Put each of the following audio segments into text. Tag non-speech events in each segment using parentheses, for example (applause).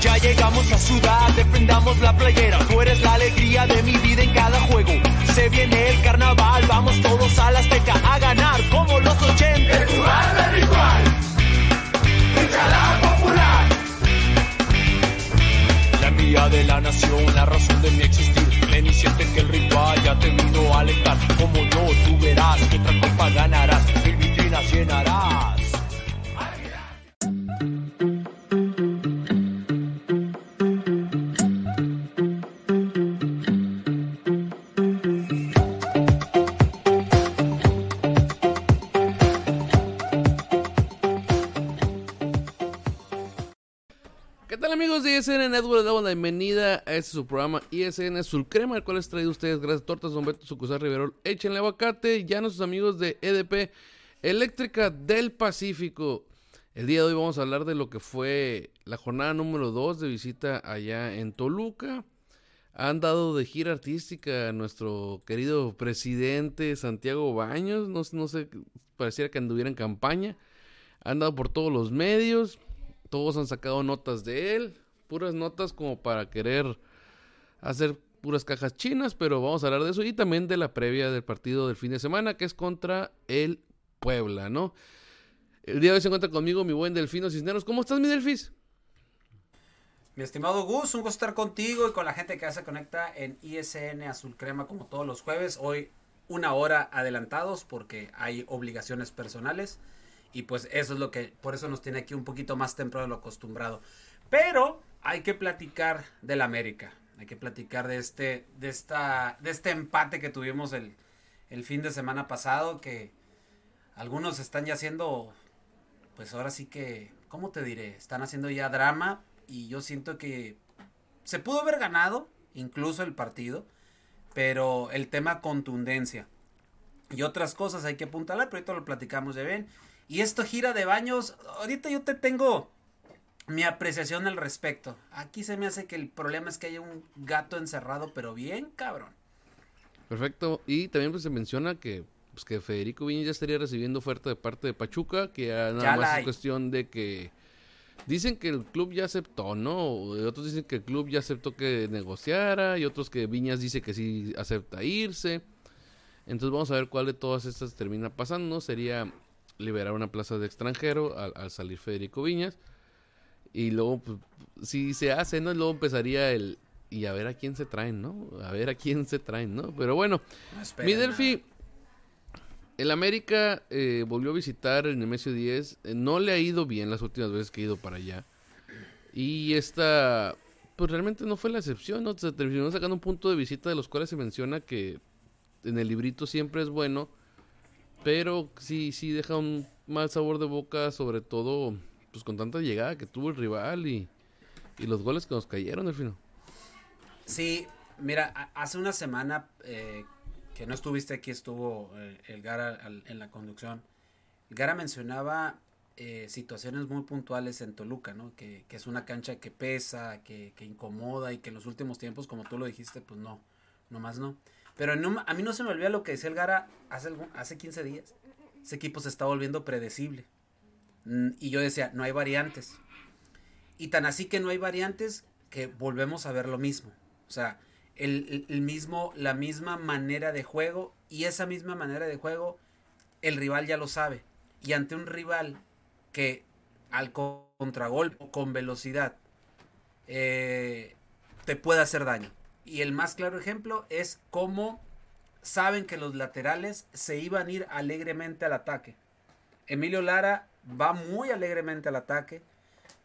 Ya llegamos a Ciudad, defendamos la playera. Tú eres la alegría de mi vida en cada juego. Se viene el carnaval, vamos todos a la Azteca a ganar como los 80. El jugar del ritual, la popular. La mía de la nación, la razón de mi existir. Ven y siente que el ritual ya te vino a alentar. Como yo, tú verás que otra copa ganarás, mil vitrinas llenarás. Este su programa ISN Azul Crema, el cual es traído ustedes gracias Tortas Don Beto Sucusar Riverol. Échenle aguacate ya nuestros amigos de EDP Eléctrica del Pacífico. El día de hoy vamos a hablar de lo que fue la jornada número 2 de visita allá en Toluca. Han dado de gira artística a nuestro querido presidente Santiago Baños. No, no sé, pareciera que anduviera en campaña. Han dado por todos los medios. Todos han sacado notas de él. Puras notas como para querer hacer puras cajas chinas. Pero vamos a hablar de eso. Y también de la previa del partido del fin de semana. Que es contra el Puebla, ¿no? El día de hoy se encuentra conmigo mi buen Delfino Cisneros. ¿Cómo estás, mi Delfis? Mi estimado Gus, un gusto estar contigo y con la gente que se conecta en ISN Azul Crema como todos los jueves. Hoy una hora adelantados porque hay obligaciones personales y pues eso es lo que, por eso nos tiene aquí un poquito más temprano de lo acostumbrado. Pero hay que platicar del América, hay que platicar de este, de esta, de este empate que tuvimos el, el fin de semana pasado que algunos están ya haciendo, pues ahora sí que, ¿cómo te diré? Están haciendo ya drama y yo siento que se pudo haber ganado incluso el partido, pero el tema contundencia y otras cosas hay que apuntalar, pero ahorita lo platicamos de bien. Y esto gira de baños, ahorita yo te tengo mi apreciación al respecto. Aquí se me hace que el problema es que hay un gato encerrado, pero bien cabrón. Perfecto. Y también pues se menciona que, pues, que Federico Viñas ya estaría recibiendo oferta de parte de Pachuca, que ya nada Ya más hay. es cuestión de que dicen que el club ya aceptó, ¿no? Otros dicen que el club ya aceptó que negociara y otros que Viñas dice que sí acepta irse. Entonces vamos a ver cuál de todas estas termina pasando. Sería liberar una plaza de extranjero al, al salir Federico Viñas. Y luego, pues, si se hace, ¿no? Luego empezaría el... Y a ver a quién se traen, ¿no? A ver a quién se traen, ¿no? Pero bueno, No mi. Delphi, el América eh, volvió a visitar el Nemesio 10. eh, no le ha ido bien las últimas veces que ha ido para allá. Y esta, pues realmente no fue la excepción, ¿no? Se terminó sacando un punto de visita de los cuales se menciona que en el librito siempre es bueno. Pero sí, sí deja un mal sabor de boca, sobre todo pues con tanta llegada que tuvo el rival y, y los goles que nos cayeron, Delfino. Sí, mira, hace una semana eh, que no estuviste aquí, estuvo eh, el Gara al- en la conducción. El Gara mencionaba eh, situaciones muy puntuales en Toluca, ¿no? Que, que es una cancha que pesa, que, que incomoda y que en los últimos tiempos, como tú lo dijiste, pues no, nomás no. Pero no- a mí no se me olvida lo que decía el Gara hace, hace 15 días. Ese equipo se está volviendo predecible. Mm, Y yo decía, no hay variantes. Y tan así que no hay variantes que volvemos a ver lo mismo. O sea, el, mismo, la misma manera de juego y esa misma manera de juego, el rival ya lo sabe. Y ante un rival que al co- contragolpe con velocidad eh, te puede hacer daño. Y el más claro ejemplo es cómo saben que los laterales se iban a ir alegremente al ataque. Emilio Lara va muy alegremente al ataque,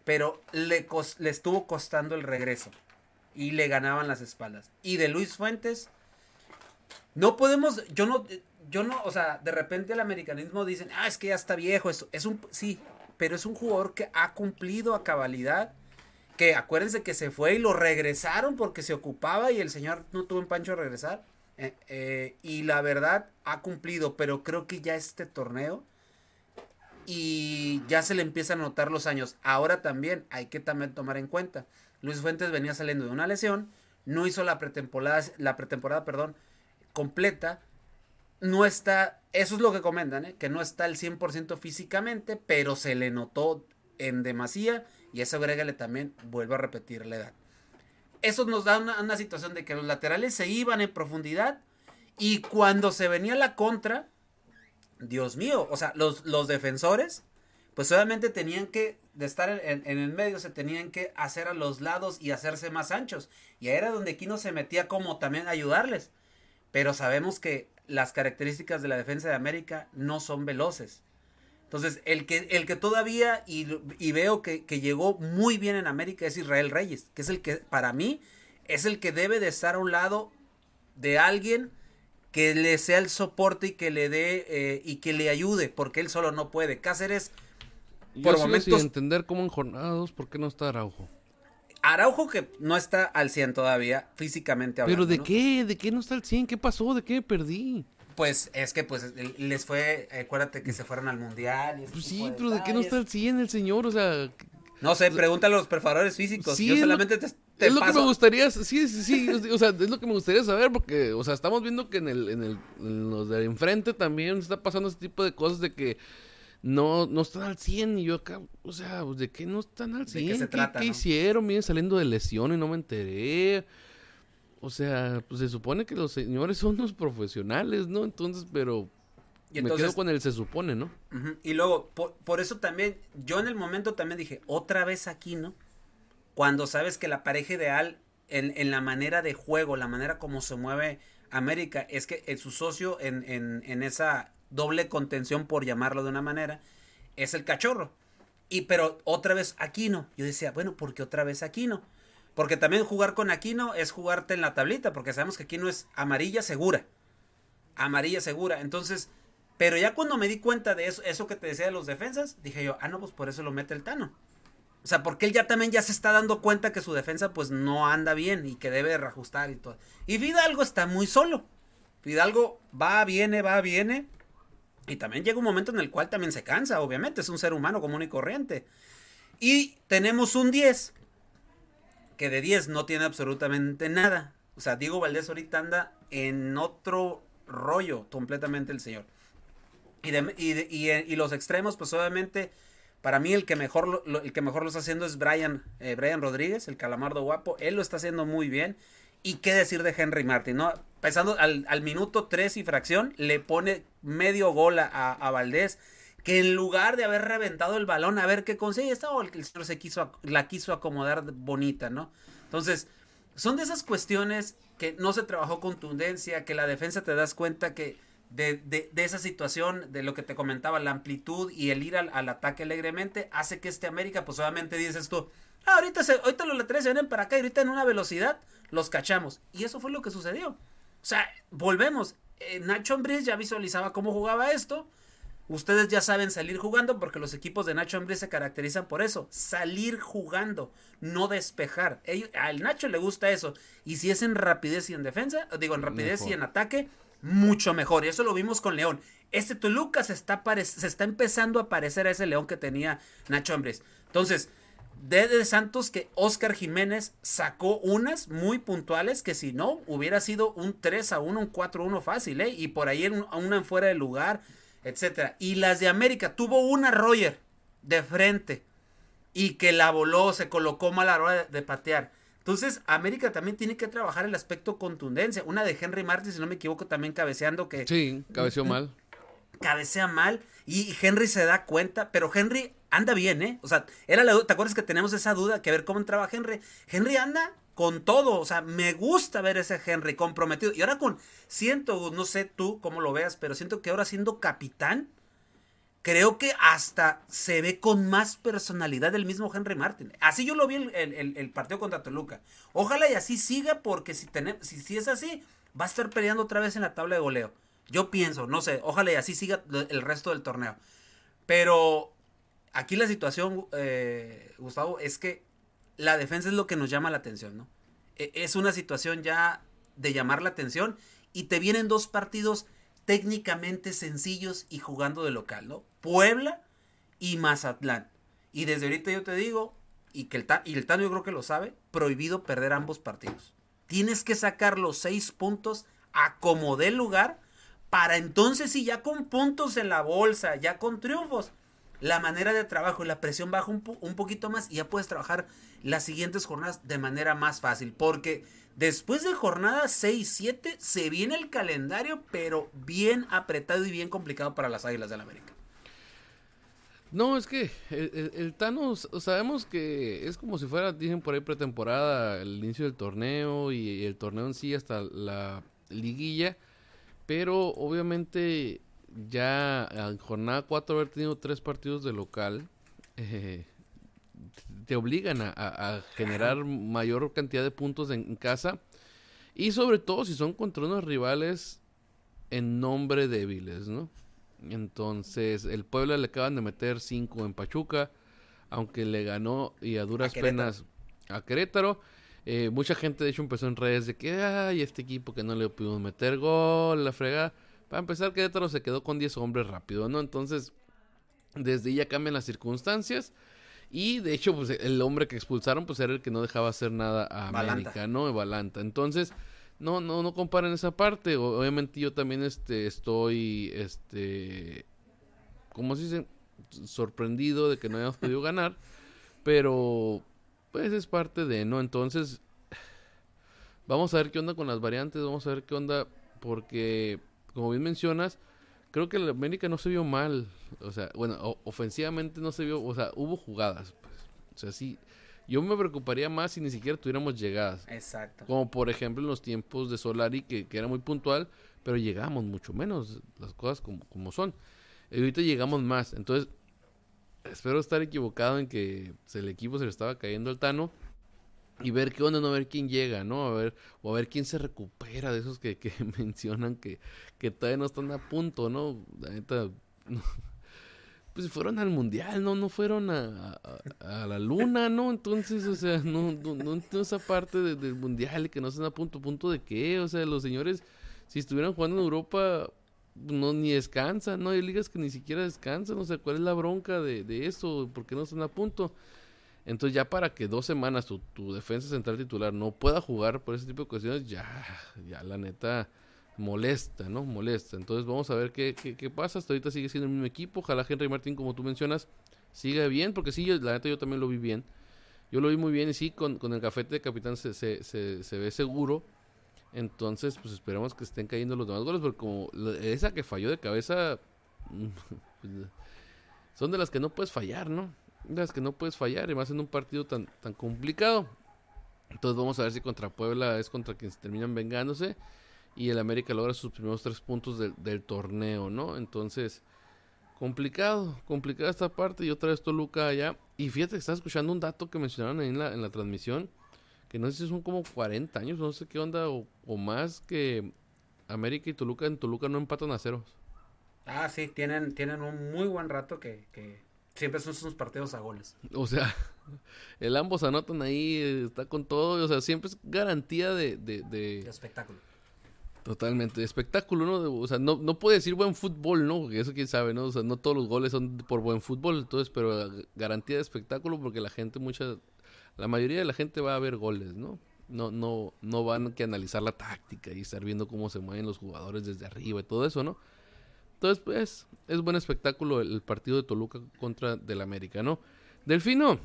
pero le, cos- le estuvo costando el regreso y le ganaban las espaldas. Y de Luis Fuentes, no podemos, yo no, yo no, o sea, de repente el americanismo dicen, ah, es que ya está viejo, esto es un, sí, pero es un jugador que ha cumplido a cabalidad que acuérdense que se fue y lo regresaron porque se ocupaba y el señor no tuvo en pancho a regresar. Eh, eh, y la verdad ha cumplido, pero creo que ya este torneo y ya se le empiezan a notar los años. Ahora también hay que también tomar en cuenta. Luis Fuentes venía saliendo de una lesión, no hizo la pretemporada, la pretemporada, perdón, completa. No está, eso es lo que comentan, ¿eh? que no está al 100% físicamente, pero se le notó en demasía y eso agrégale también, vuelvo a repetir la edad. Eso nos da una, situación de que los laterales se iban en profundidad y cuando se venía la contra, Dios mío, o sea, los, los defensores, pues obviamente tenían que, de estar en, en, el medio, se tenían que hacer a los lados y hacerse más anchos. Y ahí era donde Kino se metía como también a ayudarles. Pero sabemos que las características de la defensa de América no son veloces. Entonces, el que, el que todavía, y, veo que, llegó muy bien en América, es Israel Reyes, que es el que, para mí, es el que debe de estar a un lado de alguien que le sea el soporte y que le dé eh, y que le ayude, porque él solo no puede. Cáceres, por momentos... Sin entender cómo en jornadas, ¿por qué no está Araujo? Araujo que no está al 100 todavía, físicamente hablando. ¿Pero de qué? ¿De qué no está al 100? ¿Qué pasó? ¿De qué perdí? Pues es que pues les fue, acuérdate que se fueron al mundial. pues sí, pero ¿de qué no está al 100 el señor? O sea... No sé, pregúntale a los perforadores físicos. Sí, Yo solamente te, Es lo que me gustaría, sí, sí, sí, (laughs) o sea, es lo que me gustaría saber porque, o sea, estamos viendo que en el, en el, en los de enfrente también está pasando ese tipo de cosas de que no, no están al 100 y yo acá, o sea, ¿de qué no están al 100? ¿De qué, se trata, ¿Qué, hicieron? Miren, saliendo de lesión y no me enteré. O sea, pues se supone que los señores son los profesionales, ¿no? Entonces, pero me quedo con el se supone, ¿no? Y luego, por, eso también, yo en el momento también dije, otra vez aquí, ¿no? Cuando sabes que la pareja ideal en, en la manera de juego, la manera como se mueve América, es que su socio en, en, en esa doble contención, por llamarlo de una manera, es el cachorro. Y pero otra vez Aquino. Yo decía, bueno, ¿por qué otra vez Aquino? Porque también jugar con Aquino es jugarte en la tablita, porque sabemos que Aquino es amarilla segura. Amarilla segura. Entonces, pero ya cuando me di cuenta de eso, eso que te decía de los defensas, dije yo, ah, no, pues por eso lo mete el Tano. O sea, porque él ya también ya se está dando cuenta que su defensa pues no anda bien y que debe reajustar y todo. Y Fidalgo está muy solo. Fidalgo va, viene, va, viene. Y también llega un momento en el cual también se cansa, obviamente, es un ser humano común y corriente. Y tenemos un 10 que de 10 no tiene absolutamente nada. O sea, Diego Valdés ahorita anda en otro rollo completamente el señor. Y, y, los extremos, pues obviamente, para mí el que mejor lo, el que mejor lo está haciendo es Brian, eh, Brian Rodríguez, el calamardo guapo. Él lo está haciendo muy bien. Y qué decir de Henry Martin, ¿no? Pensando al, minuto 3 y fracción, le pone medio gol a, a Valdés que en lugar de haber reventado el balón a ver qué consigue, estaba el señor se quiso, la quiso acomodar bonita, ¿no? Entonces, son de esas cuestiones que no se trabajó contundencia, que la defensa te das cuenta que de, de, de esa situación, de lo que te comentaba, la amplitud y el ir al, al ataque alegremente, hace que este América, pues obviamente dices tú, ah, ahorita, se, ahorita los laterales se vienen para acá y ahorita en una velocidad los cachamos. Y eso fue lo que sucedió. O sea, volvemos. Eh, Nacho Ambriz ya visualizaba cómo jugaba esto Ustedes ya saben salir jugando porque los equipos de Nacho Ambriz se caracterizan por eso, salir jugando, no despejar. al Nacho le gusta eso. Y si es en rapidez y en defensa, digo en rapidez y en ataque, mucho mejor. Y eso lo vimos con León. Este Toluca se está, se está empezando a parecer a ese León que tenía Nacho Ambriz. Entonces, de, Santos que Oscar Jiménez sacó unas muy puntuales que si no hubiera sido un 3 a 1, un 4 a 1 fácil, ¿eh? Y por ahí una en fuera de lugar etcétera. Y las de América, tuvo una Roger de frente y que la voló, se colocó mal a la hora de, patear. Entonces, América también tiene que trabajar el aspecto contundencia. Una de Henry Martin, si no me equivoco, también cabeceando que... Sí, cabeceó mal. Cabecea mal y Henry se da cuenta, pero Henry anda bien, ¿eh? O sea, era la, ¿te acuerdas que tenemos esa duda que a ver cómo entraba Henry? Henry anda con todo, o sea, me gusta ver ese Henry comprometido. Y ahora con, siento, no sé tú cómo lo veas, pero siento que ahora siendo capitán, creo que hasta se ve con más personalidad el mismo Henry Martin. Así yo lo vi el, el, partido contra Toluca. Ojalá y así siga, porque si, tenemos, si, si es así, va a estar peleando otra vez en la tabla de goleo. Yo pienso, no sé, ojalá y así siga el resto del torneo. Pero aquí la situación, eh, Gustavo, es que la defensa es lo que nos llama la atención, ¿no? E- Es una situación ya de llamar la atención y te vienen dos partidos técnicamente sencillos y jugando de local, ¿no? Puebla y Mazatlán. Y desde ahorita yo te digo, y que el, y el Tano yo creo que lo sabe, prohibido perder ambos partidos. Tienes que sacar los seis puntos a como dé lugar para entonces sí ya con puntos en la bolsa, ya con triunfos, la manera de trabajo y la presión baja un, un poquito más y ya puedes trabajar las siguientes jornadas de manera más fácil. Porque después de jornada 6, 7 se viene el calendario, pero bien apretado y bien complicado para las Águilas del la América. No, es que el, el- el Tano s- sabemos que es como si fuera, dicen por ahí, pretemporada, el inicio del torneo y el torneo en sí hasta la liguilla. Pero obviamente ya en jornada 4 haber tenido tres partidos de local eh, te obligan a generar mayor cantidad de puntos en, en casa. Y sobre todo si son contra unos rivales en nombre débiles, ¿no? Entonces, el Puebla le acaban de meter 5 en Pachuca, aunque le ganó y a duras A penas a Querétaro. Eh, mucha gente, de hecho, empezó en redes de que, ay, este equipo que no le pudimos meter gol, la fregada. Para empezar, Querétaro se quedó con 10 hombres rápido, ¿no? Entonces, desde ahí ya cambian las circunstancias. Y de hecho, pues el hombre que expulsaron, pues era el que no dejaba hacer nada a Balanta. América, ¿no? Balanta. Entonces, no, no, no comparen esa parte. Obviamente yo también este, estoy, este, ¿cómo se dice? Sorprendido de que no hayamos podido ganar. Pero, pues es parte de, ¿no? Entonces, vamos a ver qué onda con las variantes, vamos a ver qué onda, porque, como bien mencionas, creo que el América no se vio mal. O sea, bueno, ofensivamente no se vio, o sea, hubo jugadas. Pues. O sea, sí, yo me preocuparía más si ni siquiera tuviéramos llegadas. Exacto. Como por ejemplo en los tiempos de Solari, que, que era muy puntual, pero llegamos mucho menos, las cosas como, como son. Y ahorita llegamos más. Entonces, espero estar equivocado en que el equipo se le estaba cayendo al Tano. Y ver qué onda, no a ver quién llega, ¿no? A ver, o a ver quién se recupera de esos que, que (laughs) mencionan que, que todavía no están a punto, ¿no? La neta, no. Pues fueron al mundial, ¿no? No fueron a, a- la luna, ¿no? Entonces, o sea, no, no, no esa parte de- del mundial que no están a punto, punto de qué, o sea, los señores, si estuvieran jugando en Europa, no ni descansan, ¿no? Hay ligas que ni siquiera descansan, o sea, ¿cuál es la bronca de, de eso? ¿Por qué no están a punto? Entonces ya para que dos semanas tu, tu defensa central titular no pueda jugar por ese tipo de cuestiones, ya, ya la neta molesta, ¿no? Molesta. Entonces vamos a ver qué, qué, qué pasa. Hasta ahorita sigue siendo el mismo equipo. Ojalá Henry Martín, como tú mencionas, siga bien, porque sí, la neta yo también lo vi bien. Yo lo vi muy bien y sí, con, con el cafete de capitán se, se, se, se ve seguro. Entonces, pues esperamos que estén cayendo los demás goles, porque como esa que falló de cabeza, (laughs) son de las que no puedes fallar, ¿no? De las que no puedes fallar, y más en un partido tan, tan complicado. Entonces vamos a ver si contra Puebla es contra quien se terminan vengándose y el América logra sus primeros tres puntos del, del torneo, ¿no? Entonces, complicado, complicada esta parte y otra vez Toluca allá. Y fíjate que estaba escuchando un dato que mencionaron ahí en la, en la transmisión, que no sé si son como 40 años, no sé qué onda, o, o más que América y Toluca en Toluca no empatan a ceros. Ah, sí, tienen, tienen un muy buen rato que, que siempre son sus partidos a goles. O sea, el ambos anotan ahí, eh, está con todo, o sea, siempre es garantía de- de- de, De espectáculo. Totalmente, espectáculo, ¿no? O sea, no, no puede decir buen fútbol, ¿no? Porque eso quién sabe, ¿no? O sea, no todos los goles son por buen fútbol, entonces, pero garantía de espectáculo porque la gente, mucha, la mayoría de la gente va a ver goles, ¿no? No, no, no van que analizar la táctica y estar viendo cómo se mueven los jugadores desde arriba y todo eso, ¿no? Entonces, pues, es buen espectáculo el, el partido de Toluca contra del América, ¿no? Delfino,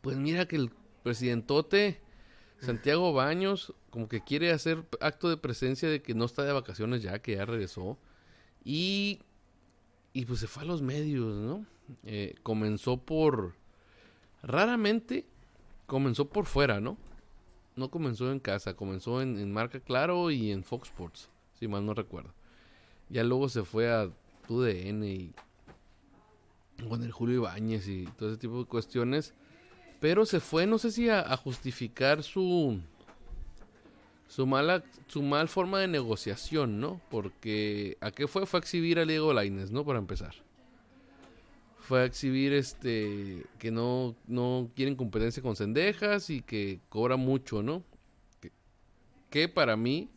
pues mira que el presidentote Santiago Baños como que quiere hacer acto de presencia de que no está de vacaciones ya, que ya regresó. Y, y pues se fue a los medios, ¿no? Eh, comenzó por... Raramente comenzó por fuera, ¿no? No comenzó en casa, comenzó en, en Marca Claro y en Fox Sports, si mal no recuerdo. Ya luego se fue a TUDN y con el Julio Ibáñez y todo ese tipo de cuestiones. Pero se fue, no sé si a, justificar su su mala su mal forma de negociación, ¿no? Porque a qué fue fue a exhibir a Diego Lainez, ¿no? Para empezar. fue a exhibir este que no, no quieren competencia con Cendejas y que cobra mucho, ¿no? Que, que para mí,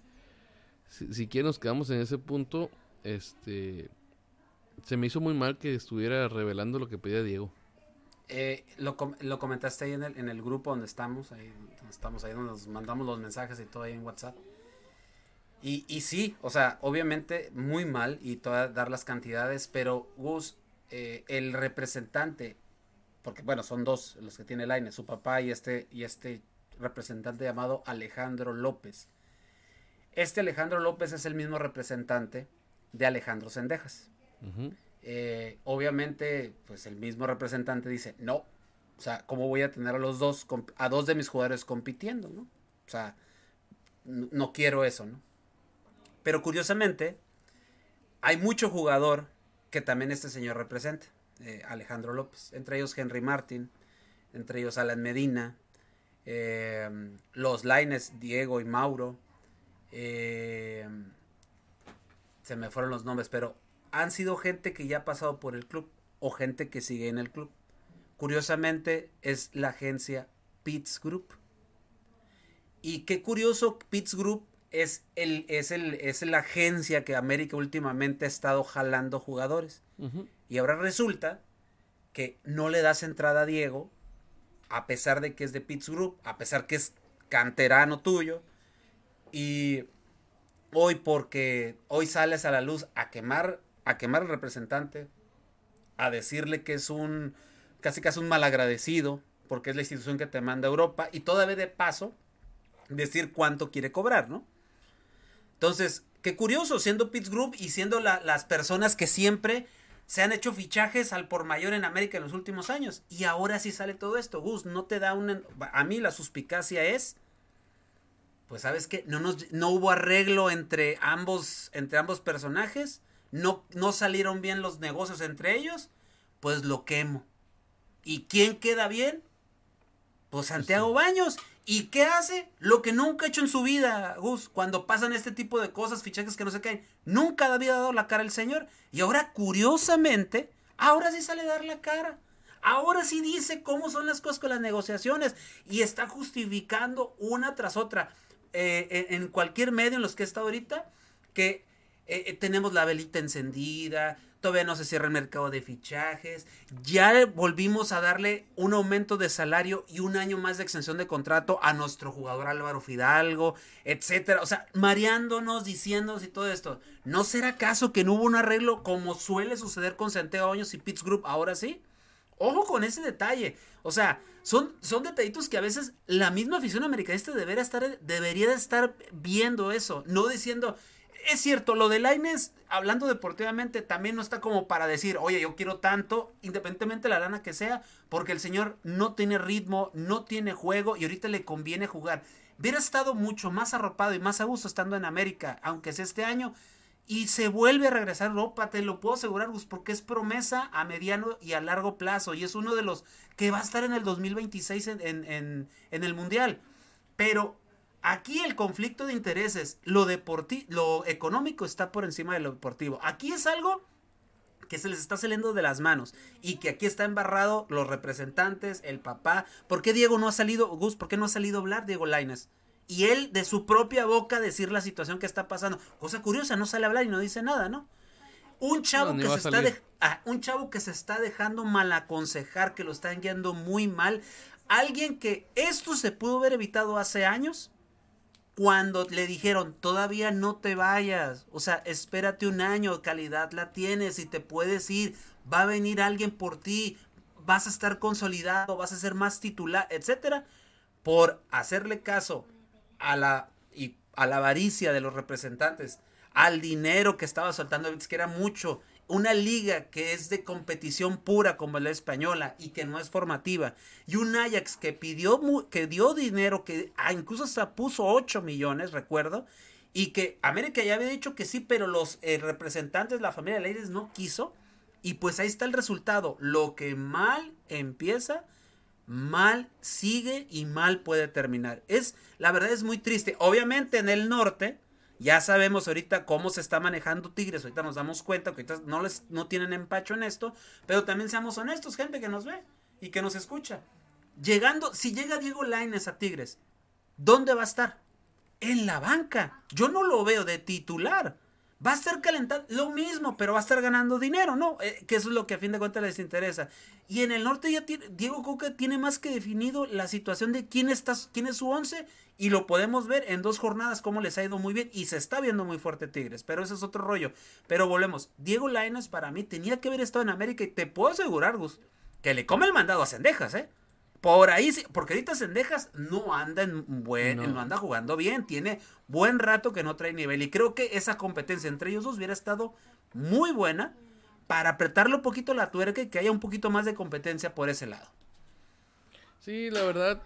si, si quieren nos quedamos en ese punto, este se me hizo muy mal que estuviera revelando lo que pedía Diego. Eh, lo, lo comentaste ahí en el, en el grupo donde estamos, ahí donde estamos ahí donde nos mandamos los mensajes y todo ahí en WhatsApp. Y, y sí, o sea, obviamente muy mal y todas dar las cantidades, pero Gus, eh, el representante, porque bueno, son dos los que tiene el AINE, su papá y este, y este representante llamado Alejandro López. Este Alejandro López es el mismo representante de Alejandro Sendejas. Eh, obviamente, pues el mismo representante dice, no, o sea, ¿cómo voy a tener a los dos, a dos de mis jugadores compitiendo, no? O sea, no quiero eso, ¿no? Pero curiosamente, hay mucho jugador que también este señor representa, eh, Alejandro López, entre ellos Henry Martin, entre ellos Alan Medina, eh, los Laines, Diego y Mauro, se me fueron los nombres, pero han sido gente que ya ha pasado por el club o gente que sigue en el club. Curiosamente es la agencia Pitts Group. Y qué curioso, Pitts Group es, el, es, el, es la agencia que América últimamente ha estado jalando jugadores. Y ahora resulta que no le das entrada a Diego, a pesar de que es de Pitts Group, a pesar que es canterano tuyo. Y hoy porque hoy sales a la luz a quemar a quemar al representante, a decirle que es un casi casi un malagradecido, porque es la institución que te manda a Europa y todavía de paso decir cuánto quiere cobrar, ¿no? Entonces, qué curioso, siendo Pitts Group y siendo la- las personas que siempre se han hecho fichajes al por mayor en América en los últimos años. Y ahora sí sale todo esto. Gus, no te da una... A mí la suspicacia es... Pues sabes que no, no hubo arreglo entre ambos, entre ambos personajes. No, no salieron bien los negocios entre ellos. Pues lo quemo. ¿Y quién queda bien? Pues Santiago Baños. ¿Y qué hace? Lo que nunca ha hecho en su vida, Gus. Cuando pasan este tipo de cosas, fichajes que no se caen. Nunca había dado la cara el señor. Y ahora, curiosamente, ahora sí sale a dar la cara. Ahora sí dice cómo son las cosas con las negociaciones. Y está justificando una tras otra. eh, en, en cualquier medio en los que he estado ahorita, que eh, eh, tenemos la velita encendida, todavía no se cierra el mercado de fichajes, ya volvimos a darle un aumento de salario y un año más de extensión de contrato a nuestro jugador Álvaro Fidalgo, etcétera, o sea, mareándonos, diciéndonos y todo esto. ¿No será acaso que no hubo un arreglo como suele suceder con Santiago Baños y Pitts Group ahora sí? Ojo con ese detalle. O sea, son, son detallitos que a veces la misma afición americanista debería estar, debería de estar viendo eso. No diciendo, es cierto, lo de Laines, hablando deportivamente, también no está como para decir, oye, yo quiero tanto, independientemente de la lana que sea, porque el señor no tiene ritmo, no tiene juego y ahorita le conviene jugar. Hubiera estado mucho más arropado y más a gusto estando en América, aunque sea este año, y se vuelve a regresar a Europa, te lo puedo asegurar, Gus, porque es promesa a mediano y a largo plazo y es uno de los que va a estar en el 2026 en, el Mundial. Pero aquí el conflicto de intereses, lo, deporti lo económico está por encima de lo deportivo. Aquí es algo que se les está saliendo de las manos y que aquí está embarrado los representantes, el papá. ¿Por qué Diego no ha salido, Gus, por qué no ha salido a hablar Diego Laines? y él de su propia boca decir la situación que está pasando. Cosa curiosa, no sale a hablar y no dice nada, ¿no? Un chavo No, que se está de- ah, un chavo que se está dejando mal aconsejar, que lo están guiando muy mal. Alguien que esto se pudo haber evitado hace años cuando le dijeron, todavía no te vayas, o sea, espérate un año, calidad la tienes y te puedes ir, va a venir alguien por ti, vas a estar consolidado, vas a ser más titular, etcétera, por hacerle caso a la y a la avaricia de los representantes, al dinero que estaba soltando que era mucho, una liga que es de competición pura como la española y que no es formativa, y un Ajax que pidió, que dio dinero, que ah, incluso hasta puso 8 millones, recuerdo, y que América ya había dicho que sí, pero los eh, representantes, la familia Leides no quiso, y pues ahí está el resultado, lo que mal empieza, mal sigue y mal puede terminar. Es, la verdad es muy triste. Obviamente en el norte Ya sabemos ahorita cómo se está manejando Tigres, ahorita nos damos cuenta que ahorita no, les, no tienen empacho en esto, pero también seamos honestos, gente que nos ve y que nos escucha. Llegando, si llega Diego Laines a Tigres, ¿dónde va a estar? En la banca. Yo no lo veo de titular. Va a estar calentando lo mismo, pero va a estar ganando dinero, ¿no? Eh, que eso es lo que a fin de cuentas les interesa. Y en el norte ya tiene, Diego Coca tiene más que definido la situación de quién, está, quién es su once y lo podemos ver en dos jornadas cómo les ha ido muy bien y se está viendo muy fuerte Tigres, pero ese es otro rollo. Pero volvemos, Diego Lainez para mí tenía que haber estado en América y te puedo asegurar, Gus, que le come el mandado a Cendejas, ¿eh? Por ahí sí, porque ahorita Cendejas no anda en buen, no. anda jugando bien, tiene buen rato que no trae nivel y creo que esa competencia entre ellos dos hubiera estado muy buena para apretarle un poquito la tuerca y que haya un poquito más de competencia por ese lado. Sí, la verdad,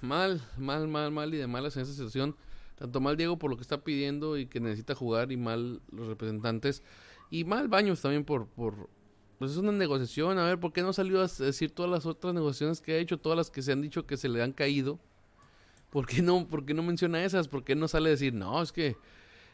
mal, mal, mal, mal y de malas en esa situación. Tanto mal Diego por lo que está pidiendo y que necesita jugar y mal los representantes. Y mal Baños también por, por, pues es una negociación, a ver, ¿por qué no salió a decir todas las otras negociaciones que ha hecho, todas las que se han dicho que se le han caído? ¿Por qué no, por qué no menciona esas? ¿Por qué no sale a decir, no, es que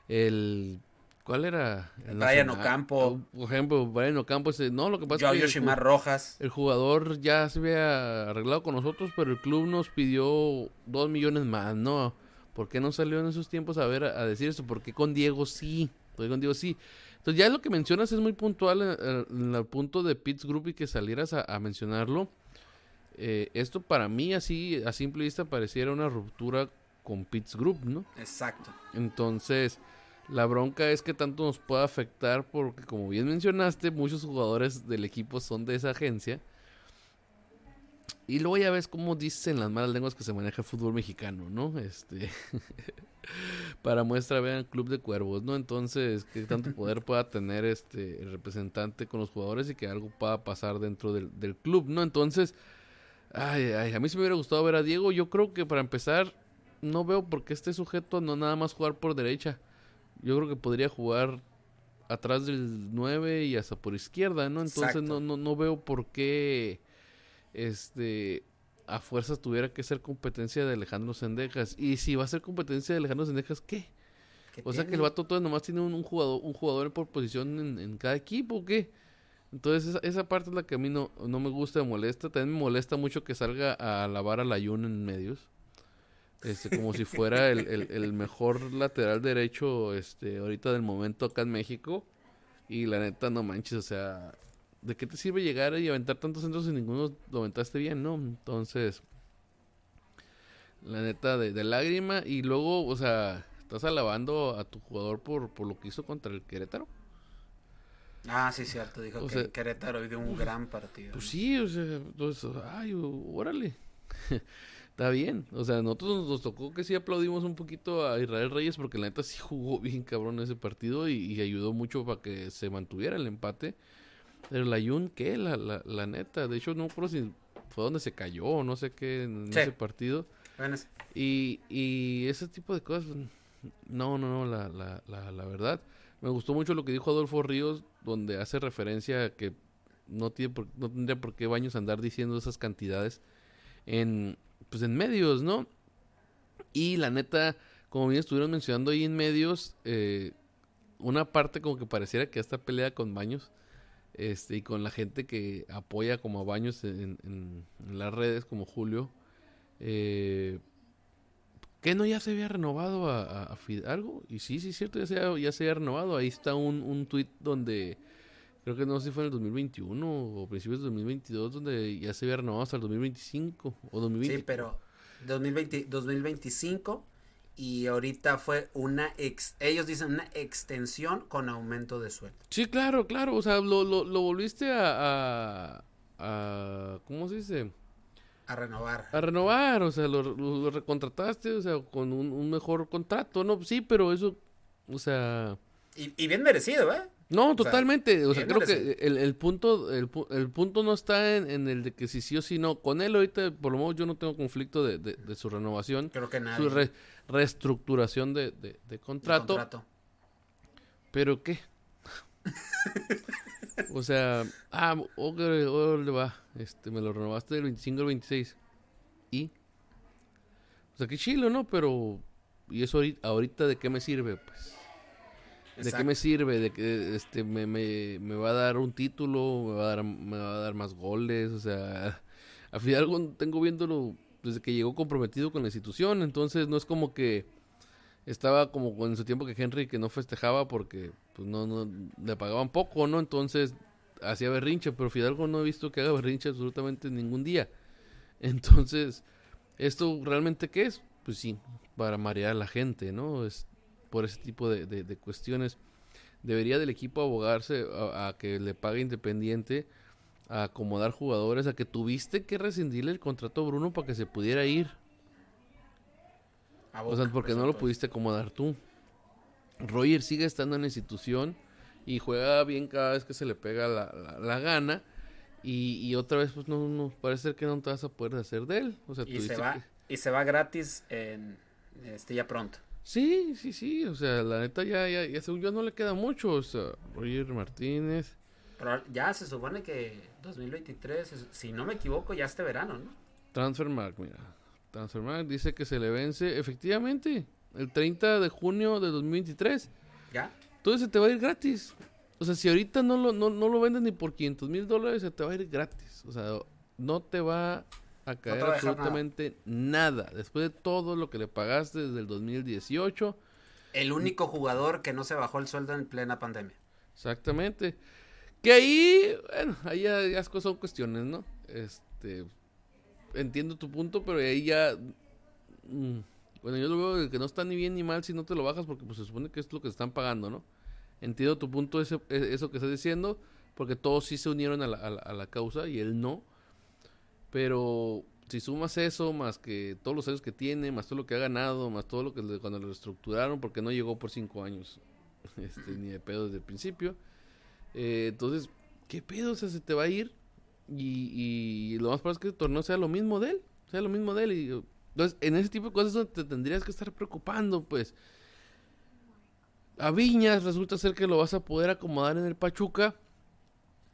el... ¿Cuál era? El Brian Ocampo. Por ejemplo, Brian Ocampo. Ese, no, lo que pasa es que... Yoshimar Rojas. El jugador ya se había arreglado con nosotros, pero el club nos pidió dos millones más, ¿no? ¿Por qué no salió en esos tiempos a ver, a, a decir eso? ¿Por qué con Diego sí? ¿Por qué con Diego sí? Entonces ya lo que mencionas es muy puntual en, en el punto de Pitts Group y que salieras a, a mencionarlo. Eh, esto para mí así a simple vista pareciera una ruptura con Pitts Group, ¿no? Exacto. Entonces la bronca es que tanto nos puede afectar porque como bien mencionaste muchos jugadores del equipo son de esa agencia. Y luego ya ves cómo dicen las malas lenguas que se maneja el fútbol mexicano, ¿no? Este (laughs) para muestra vean Club de Cuervos, ¿no? Entonces, que tanto poder pueda tener este el representante con los jugadores y que algo pueda pasar dentro del, del club, ¿no? Entonces, ay, ay, a mí sí me hubiera gustado ver a Diego. Yo creo que para empezar, no veo por qué este sujeto no nada más jugar por derecha. Yo creo que podría jugar atrás del 9 y hasta por izquierda, ¿no? Entonces no, no, no veo por qué este a fuerzas tuviera que ser competencia de Alejandro Sendejas. Y si va a ser competencia de Alejandro Sendejas, ¿qué? ¿Qué o sea tiene? que el vato todo nomás tiene un, un, jugador, un jugador por posición en, en cada equipo, ¿o qué? Entonces esa, esa, parte es la que a mí no, no me gusta, me molesta. También me molesta mucho que salga a alabar a Layun en medios. Este, como si fuera el, el, el, mejor lateral derecho este, ahorita del momento acá en México. Y la neta, no manches, o sea, ¿de qué te sirve llegar y aventar tantos centros si ninguno lo aventaste bien, no? Entonces, la neta, de, de lágrima. Y luego, o sea, estás alabando a tu jugador por, por lo que hizo contra el Querétaro. Ah, sí, cierto. Dijo o que sea, Querétaro hizo un gran partido. Pues sí, o sea, entonces, ay, órale. (laughs) Está bien. O sea, nosotros nos tocó que sí aplaudimos un poquito a Israel Reyes porque la neta sí jugó bien cabrón ese partido y, y ayudó mucho para que se mantuviera el empate. Pero la Yun, ¿qué? La, la, la neta. De hecho, no creo si fue donde se cayó o no sé qué en sí. ese partido. Bueno. Y, y ese tipo de cosas, no, no, no, la, la, la, la verdad. Me gustó mucho lo que dijo Adolfo Ríos, donde hace referencia a que no, tiene por, no tendría por qué Baños andar diciendo esas cantidades en, pues en medios, ¿no? Y la neta, como bien estuvieron mencionando ahí en medios, eh, una parte como que pareciera que esta pelea con Baños este, y con la gente que apoya como a Baños en, en, en las redes, como Julio, eh, que no ya se había renovado a, a, a Fidalgo. Y sí, sí, es cierto, ya se, ya se había renovado. Ahí está un, un tweet donde creo que no sé si fue en el 2021 o principios de 2022, donde ya se había renovado hasta el 2025 o 2020. Sí, pero 2020, 2025 y ahorita fue una ex, ellos dicen una extensión con aumento de sueldo. Sí, claro, claro, o sea, lo, lo, lo volviste a, a, a, ¿cómo se dice? A renovar. A renovar, o sea, lo, lo recontrataste, o sea, con un, un, mejor contrato, ¿no? Sí, pero eso, o sea... Y, y bien merecido, ¿eh? No, totalmente. O sea, o sea creo que el, el punto el, el, punto no está en, en, el de que si sí o si no. Con él ahorita, por lo menos yo no tengo conflicto de, de, de su renovación. Creo que nadie. Su re, reestructuración de, de, de contrato. contrato. Pero ¿qué? o sea, ah, ¿dónde va? Este, me lo renovaste del 25 al 26. ¿Y? O sea, qué chilo, ¿no? Pero ¿y eso ahorita, ahorita de qué me sirve? Pues, ¿de qué me sirve? ¿De que este, me, me, me va a dar un título? ¿Me va a dar, me va a dar más goles? O sea, (laughs) al final tengo viéndolo desde que llegó comprometido con la institución, entonces no es como que estaba como en su tiempo que Henry que no festejaba porque pues no, no le pagaban poco, ¿no? Entonces hacía berrinche, pero Fidalgo no he visto que haga berrinche absolutamente ningún día. Entonces, ¿esto realmente qué es? Pues sí, para marear a la gente, ¿no? Es por ese tipo de, de- de cuestiones. Debería del equipo abogarse a, a que le pague Independiente, a acomodar jugadores, a que tuviste que rescindirle el contrato a Bruno para que se pudiera ir. A O sea, Boca, porque por no lo pudiste acomodar tú. Roger sigue estando en la institución y juega bien cada vez que se le pega la, la- la gana. Y, y otra vez, pues no, no, parece que no te vas a poder hacer de él. O sea, Y se va, que- y se va gratis en este ya pronto. Sí, sí, sí. O sea, la neta ya, ya, ya según yo no le queda mucho. O sea, Roger Martínez. Pero ya se supone que 2023, es- si no me equivoco, ya este verano, ¿no? Transfermark, mira. Transfermark dice que se le vence efectivamente el 30 de junio de 2023. Ya. Entonces se te va a ir gratis. O sea, si ahorita no lo, no, no lo vendes ni por 500 mil dólares, se te va a ir gratis. O sea, no te va a caer absolutamente nada. Después de todo lo que le pagaste desde el 2018. El único jugador que no se bajó el sueldo en plena pandemia. Exactamente. Que ahí, bueno, ahí ya, ya son cuestiones, ¿no? Este, entiendo tu punto, pero ahí ya, mm, bueno, yo lo veo que no está ni bien ni mal si no te lo bajas porque pues se supone que es lo que están pagando, ¿no? Entiendo tu punto, ese, e- eso que estás diciendo, porque todos sí se unieron a la, a la- a la causa y él no. Pero si sumas eso, más que todos los años que tiene, más todo lo que ha ganado, más todo lo que cuando lo reestructuraron, porque no llegó por cinco años, (laughs) este, ni de pedo desde el principio. Eh, entonces, ¿qué pedo? Se te va a ir. Y, y lo más probable es que el torneo sea lo mismo de él. Sea lo mismo de él. Y, entonces, en ese tipo de cosas te tendrías que estar preocupando, pues. A Viñas resulta ser que lo vas a poder acomodar en el Pachuca.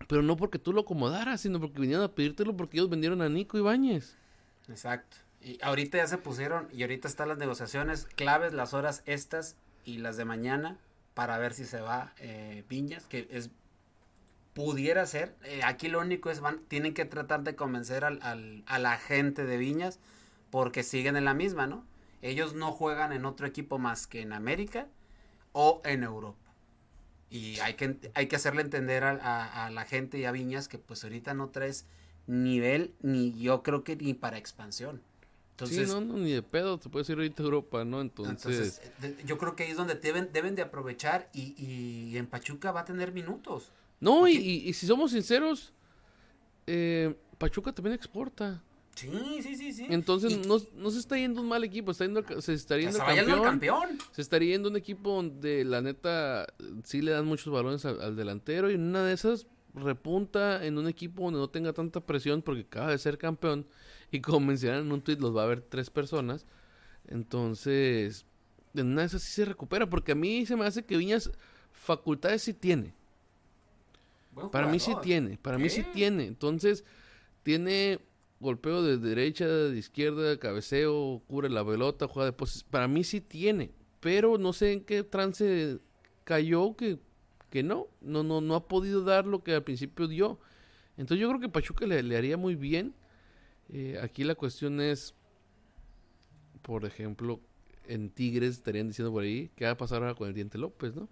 Pero no porque tú lo acomodaras, sino porque vinieron a pedírtelo porque ellos vendieron a Nico Ibáñez. Exacto. Y ahorita ya se pusieron, y ahorita están las negociaciones claves, las horas estas y las de mañana, para ver si se va eh, Viñas, que es pudiera ser. Eh, aquí lo único es, van, tienen que tratar de convencer al, al- a la gente de Viñas, porque siguen en la misma, ¿no? Ellos no juegan en otro equipo más que en América o en Europa. Y hay que, hay que hacerle entender a, a- a la gente y a Viñas que pues ahorita no traes nivel, ni yo creo que ni para expansión. Entonces, sí, no, no, ni de pedo. Te puedes ir ahorita a Europa, ¿no? Entonces, yo creo que ahí es donde deben, deben de aprovechar y, y en Pachuca va a tener minutos. No, y, Aquí- y- y si somos sinceros, eh, Pachuca también exporta. Sí, sí, sí, sí. Entonces Y no, no se está yendo un mal equipo, está yendo, se estaría que yendo se al el campeón, campeón. Se estaría yendo un equipo donde la neta sí le dan muchos balones al, al delantero y en una de esas repunta en un equipo donde no tenga tanta presión porque acaba de ser campeón y como (laughs) mencionaron en un tweet los va a ver tres personas. Entonces, en una de esas sí se recupera porque a mí se me hace que Viñas facultades sí tiene. Buen Para mí sí tiene, para mí Sí. tiene. Entonces, tiene golpeo de derecha, de izquierda, cabeceo, cubre la pelota, juega de poses. Para mí sí tiene, pero no sé en qué trance cayó que, que no, no, no, no ha podido dar lo que al principio dio. Entonces yo creo que Pachuca le, le haría muy bien. Eh, aquí la cuestión es, por ejemplo, en Tigres estarían diciendo por ahí, ¿qué va a pasar ahora con el Diente López, no?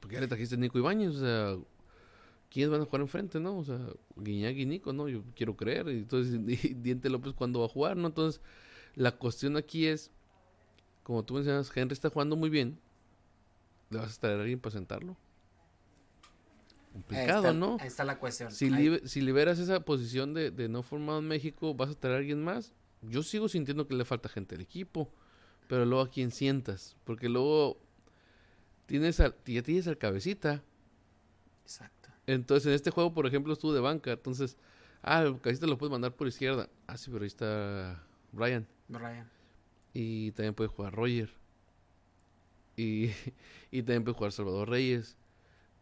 Porque ya le trajiste a Nico Ibáñez, o sea, ¿quiénes van a jugar enfrente, no? O sea, Guiñac y Nico, ¿no? Yo quiero creer. Y entonces, (laughs) y Diente López, ¿cuándo va a jugar, no? Entonces, la cuestión aquí es, como tú mencionas, Henry está jugando muy bien. ¿Le vas a traer a alguien para sentarlo? Ahí Complicado, está- ¿no? Ahí está la cuestión. Si, liberas esa posición de, de no formado en México, ¿vas a traer a alguien más? Yo sigo sintiendo que le falta gente al equipo. Pero luego a quién sientas. Porque luego tienes al, ya tienes al cabecita. Exacto. Entonces en este juego, por ejemplo, estuvo de banca. Entonces, ah, el cabecita lo puedes mandar por izquierda. Ah, sí, pero ahí está Brian. Brian. Y también puede jugar Roger. Y, (laughs) y también puede jugar Salvador Reyes.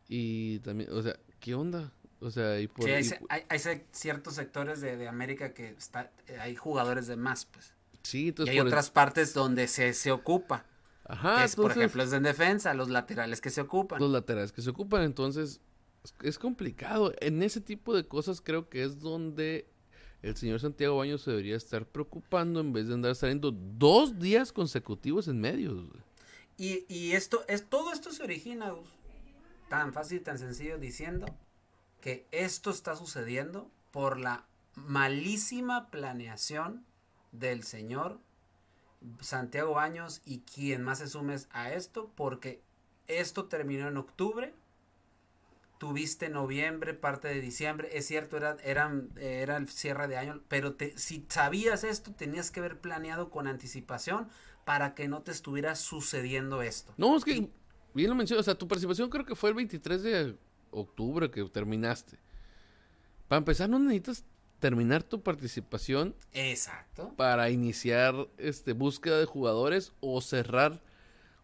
Y también, o sea, ¿qué onda? O sea, y por... Sí, hay, y- hay- hay ciertos sectores de, de América que está, eh, hay jugadores de más, pues. Sí, Y entonces hay por el- otras partes donde se, se ocupa. Ajá, que es, por ejemplo, es en defensa, los laterales que se ocupan. los laterales que se ocupan, entonces es, complicado. En ese tipo de cosas creo que es donde el señor Santiago Baños se debería estar preocupando en vez de andar saliendo dos días consecutivos en medios. Y, y esto, es, todo esto se origina, tan fácil y tan sencillo, diciendo que esto está sucediendo por la malísima planeación del señor Santiago Baños y quien más se sumes a esto, porque esto terminó en octubre, tuviste noviembre, parte de diciembre, es cierto, era, eran, era el cierre de año, pero te, si sabías esto, tenías que haber planeado con anticipación para que no te estuviera sucediendo esto. No, es que bien lo menciono, o sea, tu participación creo que fue el 23 de octubre que terminaste. Para empezar, no necesitas terminar tu participación Exacto. para iniciar este búsqueda de jugadores o cerrar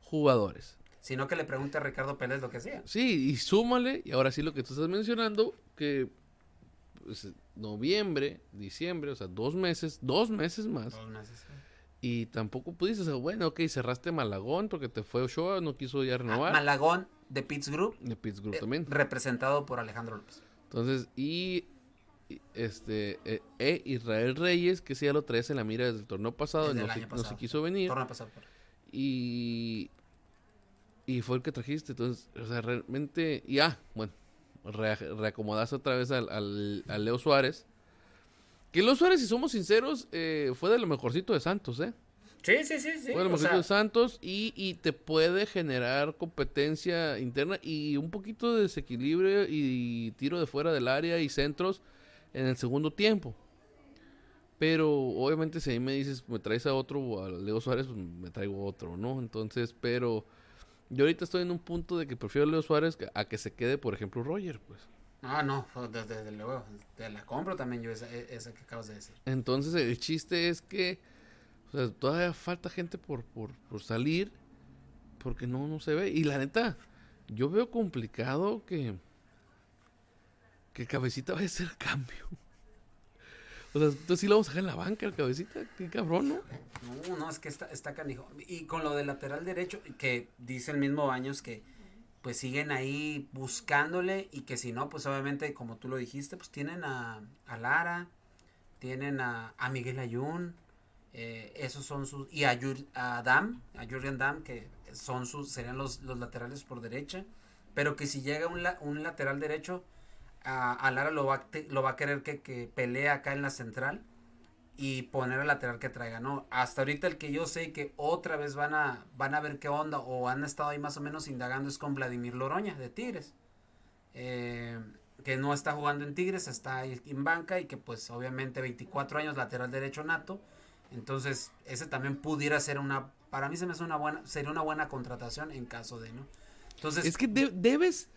jugadores. Sino que le pregunte a Ricardo Pérez lo que hacía. Sí, y súmale, y ahora sí lo que tú estás mencionando, que pues, noviembre, diciembre, o sea, dos meses, dos meses más, Dos meses. y tampoco pudiste, o sea, bueno, ok, cerraste Malagón porque te fue Ochoa, no quiso ya Ah, renovar, Malagón de Pitts Group, de Pittsburgh eh, también. representado por Alejandro López. Entonces, y este eh, Israel Reyes, que sí ya lo traes en la mira desde el torneo pasado, Desde no se, no quiso venir. Torneo pasado por- Y, y fue el que trajiste. Entonces, o sea, realmente. Y ah, bueno, re- reacomodaste otra vez al, al- al Leo Suárez. Que Leo Suárez, si somos sinceros, eh, fue de lo mejorcito de Santos, ¿eh? Sí, sí, sí, sí. fue de lo mejorcito sea, de Santos y, y te puede generar competencia interna y un poquito de desequilibrio y tiro de fuera del área y centros en el segundo tiempo. Pero obviamente si ahí me dices, me traes a otro, a Leo Suárez, pues me traigo otro, ¿no? Entonces, pero yo ahorita estoy en un punto de que prefiero a Leo Suárez a que se quede, por ejemplo, Roger, pues. Ah, no, desde luego. Te la compro también yo, esa, e- esa que acabas de decir. Entonces el chiste es que o sea, todavía falta gente por, por, por salir porque no, no se ve. Y la neta, yo veo complicado que, que Cabecita vaya a hacer (laughs) cambio. Entonces sí lo vamos a dejar en la banca, el Cabecita. Qué cabrón, ¿no? No, no, es que está, está canijo. Y con lo del lateral derecho, que dice el mismo Baños que pues siguen ahí buscándole y que si no, pues obviamente, como tú lo dijiste, pues tienen a, a Lara, tienen a, a Miguel Ayun, eh, esos son sus, y a, Yur- a Dam, a Jurgen Dam, que son sus, serían los, los laterales por derecha, pero que si llega un, la- un lateral derecho, a, Lara lo va, a querer que, que pelee acá en la central y poner al lateral que traiga, ¿no? Hasta ahorita el que yo sé que otra vez van a, ver qué onda o han estado ahí más o menos indagando es con Vladimir Loroña de Tigres. Eh, que no está jugando en Tigres, está ahí en banca y que pues obviamente 24 años lateral derecho nato. Entonces ese también pudiera ser una, para mí se me hace una buena, sería una buena contratación en caso de, ¿no? Entonces, Es que de- debes...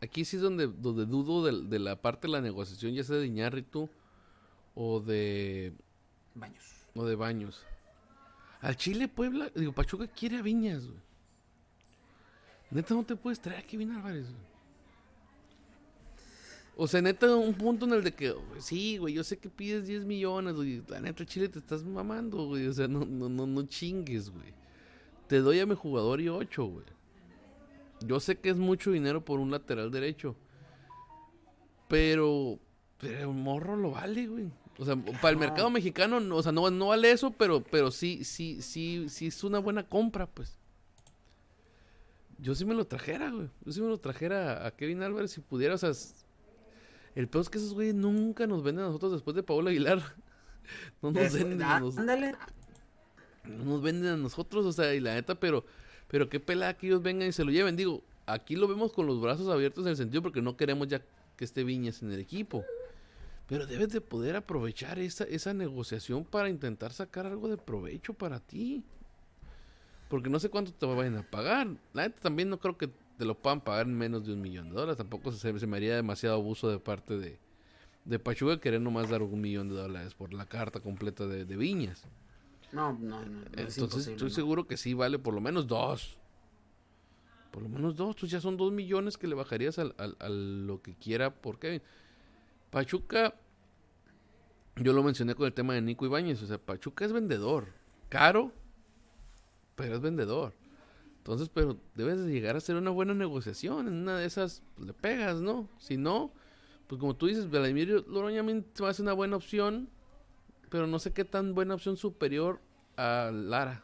Aquí sí es donde, donde dudo de, de la parte de la negociación, ya sea de Iñárritu o de Baños. O de baños. Al Chile, Puebla, digo, Pachuca quiere a Viñas, güey. Neta, no te puedes traer a Kevin Álvarez, güey. O sea, neta, un punto en el de que, güey, sí, güey, yo sé que pides 10 millones, güey. La neta, Chile, te estás mamando, güey. O sea, no, no, no, no chingues, güey. Te doy a mi jugador y 8, güey. Yo sé que es mucho dinero por un lateral derecho. Pero, pero el morro lo vale, güey. O sea, para el mercado mexicano, no, o sea, no, no vale eso, pero, pero sí, sí, sí, sí es una buena compra, pues. Yo sí me lo trajera, güey. Yo sí me lo trajera a Kevin Álvarez si pudiera, o sea, el peor es que esos güeyes nunca nos venden a nosotros después de Paola Aguilar. (laughs) No nos venden, ah, nos- ándale. no nos venden a nosotros, o sea, y la neta, pero, pero qué pelada que ellos vengan y se lo lleven. Digo, aquí lo vemos con los brazos abiertos en el sentido porque no queremos ya que esté Viñas en el equipo. Pero debes de poder aprovechar esa, esa negociación para intentar sacar algo de provecho para ti. Porque no sé cuánto te vayan a pagar. La neta también no creo que te lo puedan pagar en menos de un millón de dólares. Tampoco se, se me haría demasiado abuso de parte de, de Pachuca querer nomás dar un millón de dólares por la carta completa de, de Viñas. No, no, no. no, es Entonces estoy ¿no? seguro que sí vale por lo menos dos. Por lo menos dos. Pues ya son dos millones que le bajarías al, al- a lo que quiera por Kevin. Pachuca yo lo mencioné con el tema de Nico Ibáñez. O sea, Pachuca es vendedor. Caro, pero es vendedor. Entonces, pero debes de llegar a hacer una buena negociación. En una de esas pues, le pegas, ¿no? Si no, pues como tú dices, Vladimir Loroña va a ser una buena opción. Pero no sé qué tan buena opción superior a Lara.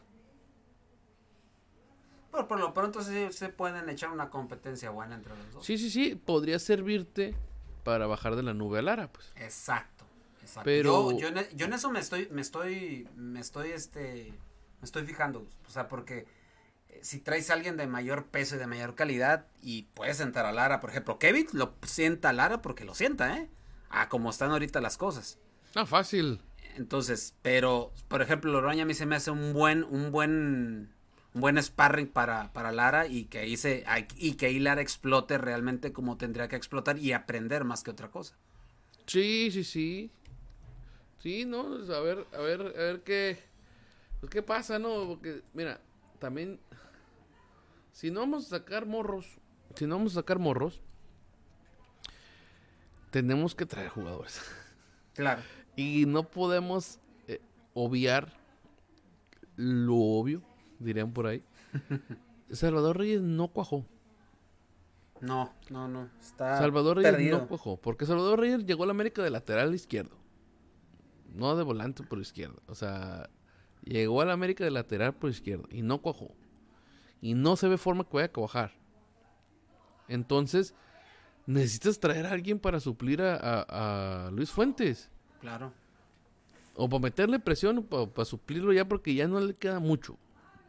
Pero por lo pronto sí se pueden echar una competencia buena entre los dos. Sí, sí, sí. Podría servirte para bajar de la nube a Lara, pues. Exacto. exacto. Pero- Yo, yo, en, e- yo en eso me estoy, me estoy, me estoy, este, me estoy fijando. O sea, porque eh, si traes a alguien de mayor peso y de mayor calidad y puedes sentar a Lara, por ejemplo, Kevin lo sienta a Lara porque lo sienta, ¿eh? A como están ahorita las cosas. Ah, fácil. Entonces, pero, por ejemplo, Loroña a mí se me hace un buen, un buen, un buen sparring para, para Lara y que ahí se, y que ahí Lara explote realmente como tendría que explotar y aprender más que otra cosa. Sí, sí, sí. Sí, no, pues, a ver, a ver, a ver qué, pues, qué pasa, ¿no? Porque, mira, también, si no vamos a sacar morros, si no vamos a sacar morros, tenemos que traer jugadores. Claro. Y no podemos eh, obviar lo obvio, dirían por ahí. (laughs) Salvador Reyes no cuajó. No, no, no. Está Salvador Reyes perdido. no cuajó. Porque Salvador Reyes llegó a la América de lateral izquierdo. No de volante por izquierda. O sea, llegó a la América de lateral por izquierdo. Y no cuajó. Y no se ve forma que vaya a cuajar. Entonces, necesitas traer a alguien para suplir a, a- a Luis Fuentes. Claro. O para meterle presión o para suplirlo ya porque ya no le queda mucho.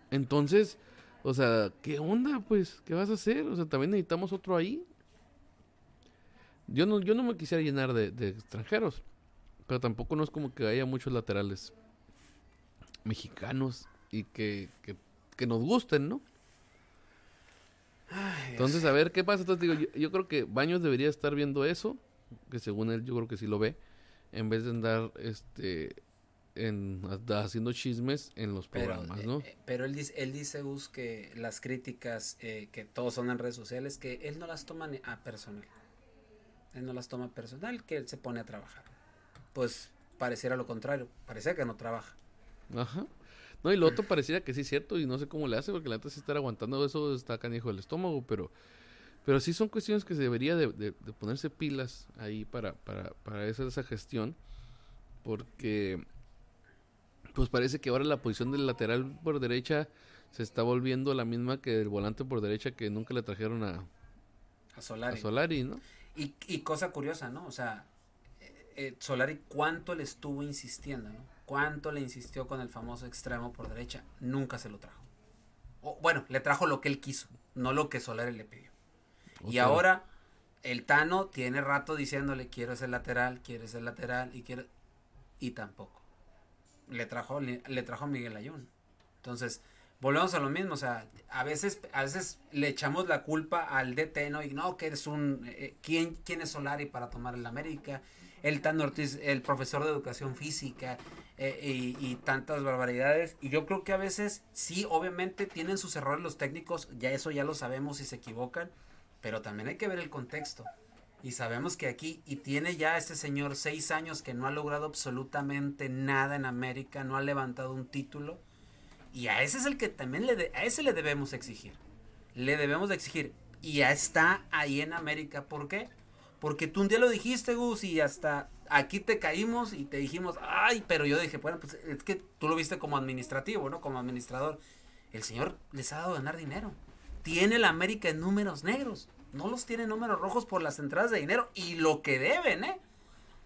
Entonces, o sea, ¿qué onda pues? ¿Qué vas a hacer? O sea, también necesitamos otro ahí. Yo no, yo no me quisiera llenar de, de extranjeros. Pero tampoco no es como que haya muchos laterales mexicanos y que, que, que nos gusten, ¿no? Entonces, a ver qué pasa. Entonces, digo, yo, yo creo que Baños debería estar viendo eso, que según él yo creo que sí lo ve, en vez de andar este en haciendo chismes en los programas, eh, ¿no? eh, pero él dice, él dice Gus, que las críticas eh, que todos son en redes sociales, que él no las toma a personal. Él no las toma personal, que él se pone a trabajar. Pues pareciera lo contrario, parece que no trabaja. Ajá. No, y lo otro pareciera que sí es cierto y no sé cómo le hace porque la neta sí estar aguantando eso está canijo del estómago, pero pero sí son cuestiones que se debería de, de- de ponerse pilas ahí para, para, para hacer esa gestión porque pues parece que ahora la posición del lateral por derecha se está volviendo la misma que el volante por derecha que nunca le trajeron a, A a Solari. Solari, ¿no? Y, y cosa curiosa, ¿no? O sea, eh, eh, Solari, ¿cuánto le estuvo insistiendo, ¿no? ¿Cuánto le insistió con el famoso extremo por derecha? Nunca se lo trajo. O, bueno, le trajo lo que él quiso, no lo que Solari le pidió. O y sea, ahora el Tano tiene rato diciéndole quiero ese lateral, quiero ese lateral y quiero y tampoco. Le trajo le, le trajo a Miguel Ayun. Entonces, volvemos a lo mismo, o sea, a veces a veces le echamos la culpa al DT, ¿no? Y no, que eres un eh, ¿quién quién es Solari para tomar el América? El Tano Ortiz, el profesor de educación física eh, y, y tantas barbaridades. Y yo creo que a veces sí, obviamente tienen sus errores los técnicos, ya eso ya lo sabemos si se equivocan, pero también hay que ver el contexto. Y sabemos que aquí, y tiene ya este señor seis años que no ha logrado absolutamente nada en América, no ha levantado un título. Y a ese es el que también le, de- a ese le debemos exigir. Le debemos de exigir. Y ya está ahí en América. ¿Por qué? Porque tú un día lo dijiste, Gus, y hasta aquí te caímos y te dijimos, ay, pero yo dije, bueno, pues es que tú lo viste como administrativo, ¿no? Como administrador. El señor les ha dado ganar dinero. Tiene la América en números negros. No los tiene en números rojos por las entradas de dinero y lo que deben, ¿eh?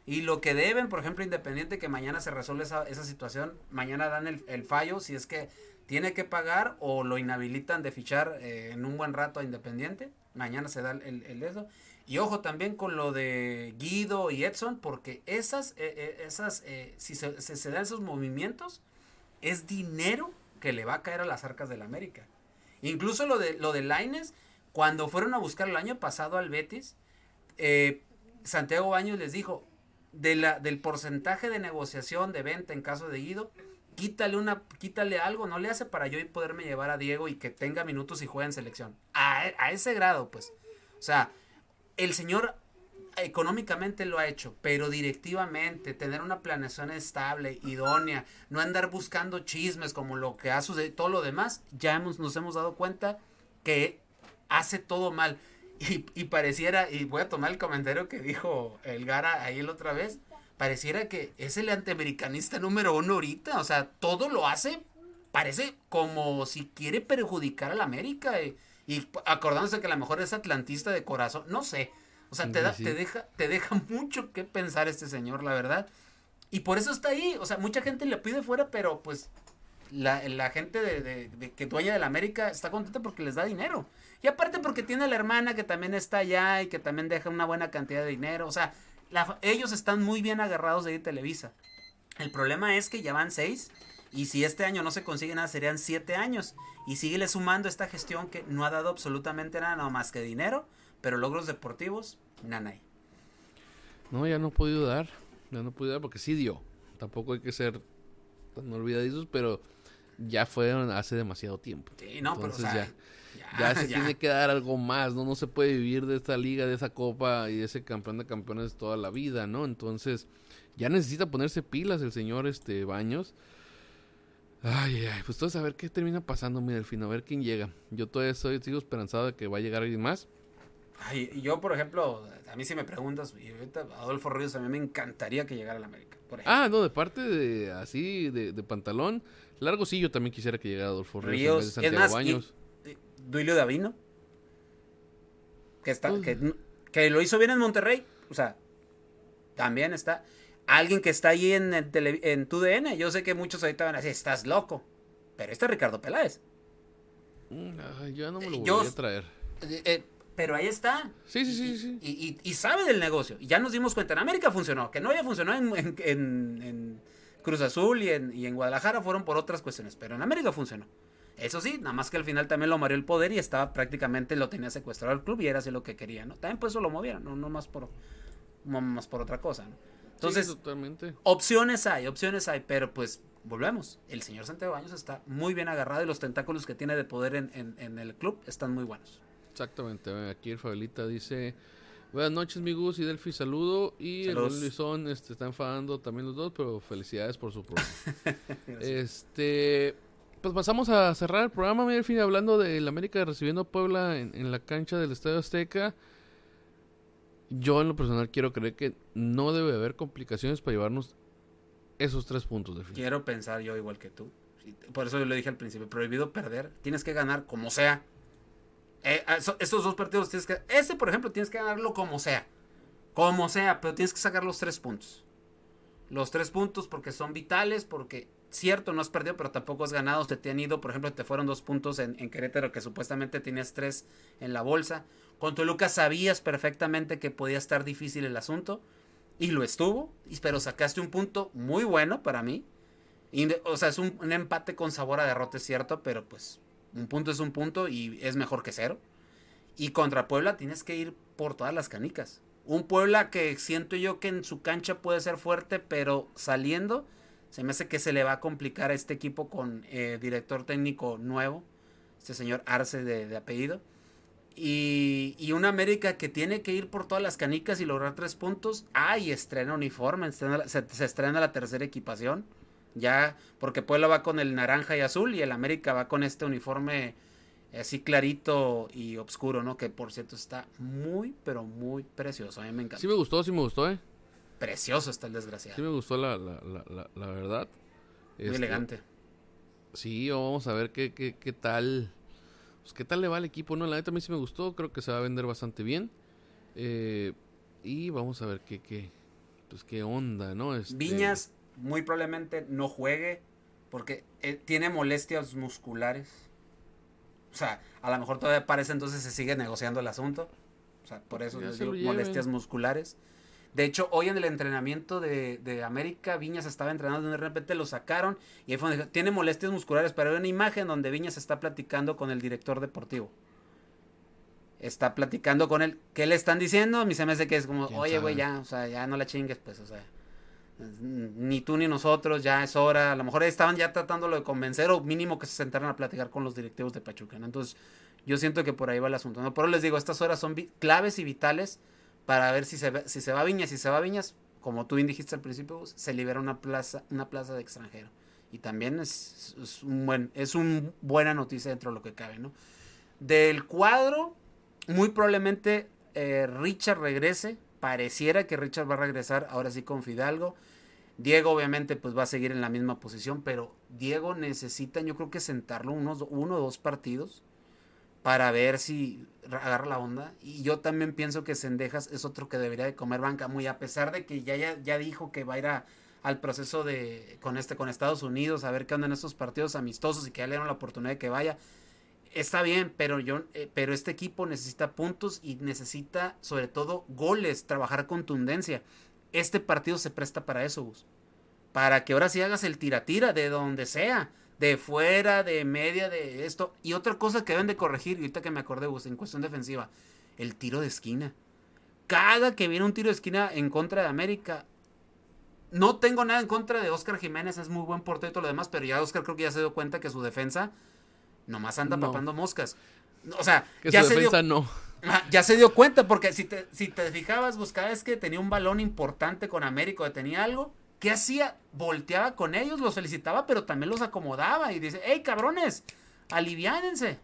Y lo que deben, por ejemplo, Independiente, que mañana se resuelve esa, esa situación, mañana dan el, el fallo si es que tiene que pagar o lo inhabilitan de fichar eh, en un buen rato a Independiente. Mañana se da el, el, el eso. Y ojo también con lo de Guido y Edson, porque esas, eh, eh, esas eh, si se, dan esos movimientos, es dinero que le va a caer a las arcas del América. Incluso lo de, lo de Laines, cuando fueron a buscar el año pasado al Betis, eh, Santiago Baños les dijo, del porcentaje de negociación de venta en caso de Guido, quítale una, quítale algo, no le hace para yo poderme llevar a Diego y que tenga minutos y juegue en selección. A, a ese grado, pues. O sea, el señor económicamente lo ha hecho, pero directivamente, tener una planeación estable, idónea, no andar buscando chismes como lo que ha sucedido, todo lo demás, ya hemos, nos hemos dado cuenta que hace todo mal. Y, y pareciera, y voy a tomar el comentario que dijo el Gara ahí la otra vez, pareciera que es el antiamericanista número uno ahorita, o sea, todo lo hace, parece como si quiere perjudicar a la América. Y, y acordándose que a lo mejor es atlantista de corazón, no sé. O sea, te, da, te, deja, te deja (laughs) mucho que pensar este señor, la verdad. Y por eso está ahí. O sea, mucha gente le pide fuera, pero pues la, la gente de, de, de, que dueña de la América está contenta porque les da dinero. Y aparte porque tiene a la hermana que también está allá y que también deja una buena cantidad de dinero. O sea, la, ellos están muy bien agarrados de ahí Televisa. El problema es que ya van seis. Y si este año no se consigue nada, serían siete años. Y síguele sumando esta gestión que no ha dado absolutamente nada, no más que dinero, pero logros deportivos, nada. No, ya no he podido dar. Ya no he podido dar porque sí dio. Tampoco hay que ser tan olvidadizos, pero ya fue hace demasiado tiempo. Sí, no, Entonces pero o sea, ya, ya, se tiene que dar algo más, ¿no? No se puede vivir de esta liga, de esa copa y de ese campeón de campeones toda la vida, ¿no? Entonces, ya necesita ponerse pilas el señor este Baños. Ay, ay, pues todos a ver qué termina pasando, mira, al fin, a ver quién llega. Yo todavía estoy, sigo esperanzado de que va a llegar alguien más. Ay, yo, por ejemplo, a mí si me preguntas, y ahorita Adolfo Ríos, a mí me encantaría que llegara a la América. Por. Ah, no, de parte de así, de, de pantalón. Largo sí, yo también quisiera que llegara Adolfo Ríos, Ríos en vez de Santiago es más, Baños. y- y- Duilio Davino, que, está, Uy. que, que lo hizo bien en Monterrey, o sea, también está. Alguien que está ahí en, el tele- en tu DN, yo sé que muchos ahorita van a decir, estás loco, pero este es Ricardo Peláez. Mm, yo no me lo Yo- voy a traer. Eh, eh, pero ahí está. Sí, sí, sí, sí. Y, y- y sabe del negocio. Y ya nos dimos cuenta, en América funcionó. Que no haya funcionado en, en- en- en Cruz Azul y en, y en Guadalajara fueron por otras cuestiones. Pero en América funcionó. Eso sí, nada más que al final también lo mareó el poder y estaba prácticamente, lo tenía secuestrado el club y era así lo que quería, ¿no? También por eso lo movieron, no, no más por no más por otra cosa, ¿no? Entonces, Sí, totalmente. opciones hay, opciones hay, pero pues volvemos. El señor Santiago Baños está muy bien agarrado y los tentáculos que tiene de poder en, en- en el club están muy buenos. Exactamente. ver, Aquí el Fabelita dice: Buenas noches, mi Gus y Delphi, saludo. Y Saludos. el Luisón este, está enfadando también los dos, pero felicidades por su programa. (laughs) este. Pues pasamos a cerrar el programa, mi Delphi, hablando del América recibiendo a Puebla en, en la cancha del Estadio Azteca. Yo, en lo personal, quiero creer que no debe haber complicaciones para llevarnos esos tres puntos, Delphi. Quiero pensar yo igual que tú. Por eso yo le dije al principio, prohibido perder. Tienes que ganar como sea. Eh, estos dos partidos tienes que... Este, por ejemplo, tienes que ganarlo como sea. Como sea, pero tienes que sacar los tres puntos. Los tres puntos porque son vitales, porque cierto, no has perdido, pero tampoco has ganado. Te, te han ido, por ejemplo, te fueron dos puntos en, en Querétaro, que supuestamente tenías tres en la bolsa. Con Toluca sabías perfectamente que podía estar difícil el asunto. Y lo estuvo, pero sacaste un punto muy bueno para mí. Y, o sea, es un, un empate con sabor a derrota, es cierto, pero pues un punto es un punto y es mejor que cero. Y contra Puebla tienes que ir por todas las canicas. Un Puebla que siento yo que en su cancha puede ser fuerte, pero saliendo se me hace que se le va a complicar a este equipo con eh, director técnico nuevo, este señor Arce de, apellido. Y, y una América que tiene que ir por todas las canicas y lograr tres puntos. ¡Ay! Estrena uniforme, estrena se estrena la tercera equipación. Ya, porque Puebla va con el naranja y azul y el América va con este uniforme así clarito y oscuro, ¿no? Que por cierto está muy, pero muy precioso. A mí me encanta. Sí me gustó, sí me gustó, ¿eh? Precioso está el Sí desgraciado. me gustó la, la, la, la, la verdad. Muy Este, elegante. Sí, vamos a ver qué, qué, qué tal. Pues qué tal le va al equipo, ¿no? La neta a mí sí me gustó, creo que se va a vender bastante bien. Eh, y vamos a ver qué, qué, pues qué onda, ¿no? Este, Viñas muy probablemente no juegue porque eh, tiene molestias musculares. O sea, a lo mejor todavía parece entonces se sigue negociando el asunto. O sea, por eso les digo, molestias musculares. De hecho, hoy en el entrenamiento de, de América, Viñas estaba entrenando y de repente lo sacaron y ahí fue donde dijo, tiene molestias musculares, pero hay una imagen donde Viñas está platicando con el director deportivo. Está platicando con él. ¿Qué le están diciendo? A mí se me hace que es como, ¿Quién oye, güey, ya, o sea, ya no la chingues, pues, o sea. Ni tú ni nosotros, ya es hora. A lo mejor estaban ya tratándolo de convencer o mínimo que se sentaran a platicar con los directivos de Pachuca. Entonces, yo siento que por ahí va el asunto, ¿no? Por eso les digo, estas horas son claves y vitales para ver si se, ve- si se va a Viñas. Si se va a Viñas, como tú bien dijiste al principio, se libera una plaza, una plaza de extranjero. Y también es, un buen, es un buena noticia dentro de lo que cabe, ¿no? Del cuadro, muy probablemente eh, Richard regrese. Pareciera que Richard va a regresar ahora sí con Fidalgo. Diego obviamente pues va a seguir en la misma posición, pero Diego necesita yo creo que sentarlo unos uno o dos partidos para ver si agarra la onda. Y yo también pienso que Sendejas es otro que debería de comer banca, muy a pesar de que ya, ya, ya dijo que va a ir a- al proceso de con este con Estados Unidos a ver qué onda en estos partidos amistosos y que ya le dieron la oportunidad de que vaya. Está bien, pero yo eh, pero este equipo necesita puntos y necesita sobre todo goles, trabajar contundencia. Este partido se presta para eso, Gus. Para que ahora sí hagas el tira-tira de donde sea, de fuera, de media, de esto. Y otra cosa que deben de corregir, y ahorita que me acordé, Gus, en cuestión defensiva, el tiro de esquina. Cada que viene un tiro de esquina en contra de América, no tengo nada en contra de Oscar Jiménez, es muy buen portero y todo lo demás, pero ya Oscar creo que ya se dio cuenta que su defensa nomás anda No. papando moscas. O sea, Que ya su se dio no. Ya se dio cuenta, porque si te, si te fijabas, cada vez que tenía un balón importante con América o tenía algo, ¿qué hacía? Volteaba con ellos, los felicitaba, pero también los acomodaba y dice, hey cabrones, aliviánense.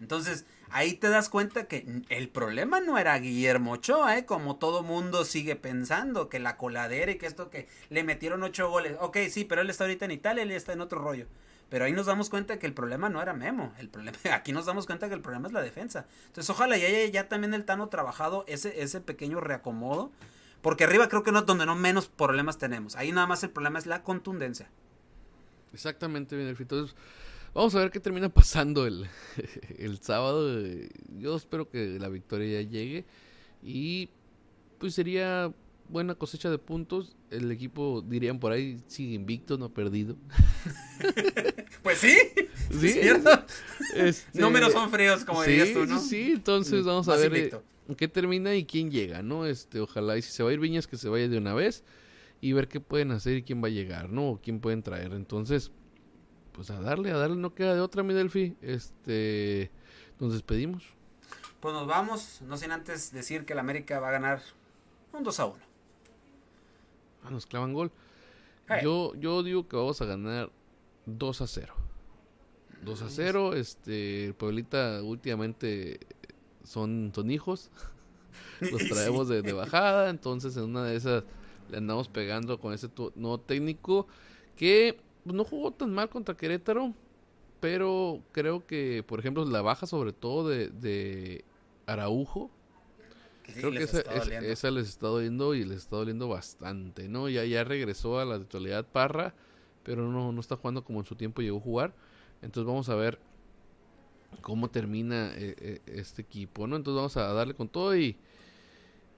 Entonces, ahí te das cuenta que el problema no era Guillermo Ochoa, ¿eh? como todo mundo sigue pensando, que la coladera y que esto que le metieron ocho goles. Ok, sí, pero él está ahorita en Italia, él está en otro rollo. Pero ahí nos damos cuenta que el problema no era Memo, el problema, (laughs) aquí nos damos cuenta que el problema es la defensa. Entonces, ojalá ya haya ya también el Tano trabajado ese, ese pequeño reacomodo, porque arriba creo que no es donde no menos problemas tenemos. Ahí nada más el problema es la contundencia. Exactamente, bien, Entonces, vamos a ver qué termina (laughs) pasando el, (laughs) el sábado. Yo espero que la victoria ya llegue. Y pues sería buena cosecha de puntos. El equipo, dirían por ahí, sigue invicto, no ha perdido. (laughs) Pues sí, Sí, ¿cierto? Este, Números son fríos, como sí, dirías tú, ¿no? Sí, entonces vamos a Más ver eh, invicto. qué termina y quién llega, ¿no? Este, ojalá y si se va a ir Viñas que se vaya de una vez y ver qué pueden hacer y quién va a llegar, ¿no? O quién pueden traer. Entonces, pues a darle, a darle, no queda de otra, mi Delphi. Este, nos despedimos. Pues nos vamos, no sin antes decir que el América va a ganar un 2 a 1. Ah, nos clavan gol. Hey. Yo, yo digo que vamos a ganar 2 a 0. 2 a 0, este, el Pueblita últimamente son, son hijos. (laughs) Los traemos de, de bajada, entonces en una de esas le andamos pegando con ese nuevo técnico que no jugó tan mal contra Querétaro, pero creo que, por ejemplo, la baja sobre todo de, de Araujo, creo que esa, esa- les está doliendo y les está doliendo bastante, ¿no? Ya, ya regresó a la titularidad Parra, pero no, no está jugando como en su tiempo llegó a jugar. Entonces vamos a ver cómo termina eh, eh, este equipo, ¿no? Entonces vamos a darle con todo y,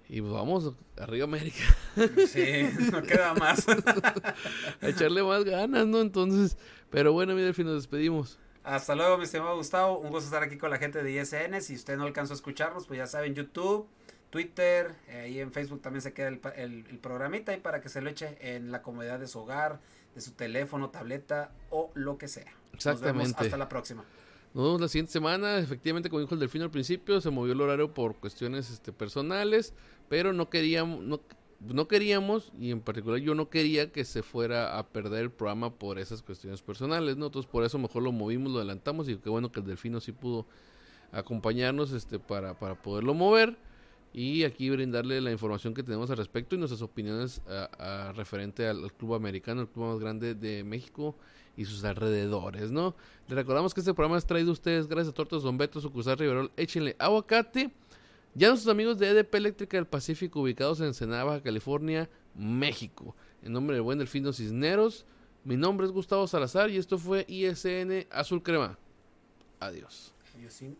y pues vamos arriba América, Sí, (laughs) no queda más. (laughs) a echarle más ganas, ¿no? Entonces, pero bueno, mira, al fin nos despedimos. Hasta luego, mi estimado Gustavo. Un gusto estar aquí con la gente de ISN. Si usted no alcanzó a escucharnos, pues ya saben, YouTube, Twitter, eh, ahí en Facebook también se queda el, el- el programita ahí para que se lo eche en la comodidad de su hogar, de su teléfono, tableta o lo que sea. Nos vemos Exactamente. hasta la próxima. Nos vemos la siguiente semana. Efectivamente, como dijo el Delfino al principio, se movió el horario por cuestiones este, personales, pero no queríamos, no, no queríamos, y en particular yo no quería que se fuera a perder el programa por esas cuestiones personales, ¿no? Entonces por eso mejor lo movimos, lo adelantamos, y qué bueno que el Delfino sí pudo acompañarnos este, para, para poderlo mover. Y aquí brindarle la información que tenemos al respecto y nuestras opiniones a referente al, club americano, el club más grande de México y sus alrededores, ¿no? Les recordamos que este programa es traído a ustedes gracias a Tortas Don Beto, sucursal Riverol, échenle aguacate. Ya nuestros amigos de EDP Eléctrica del Pacífico, ubicados en Ensenada, Baja California, México. En nombre del buen Delfino Cisneros, mi nombre es Gustavo Salazar y esto fue ISN Azul Crema. Adiós. Sí.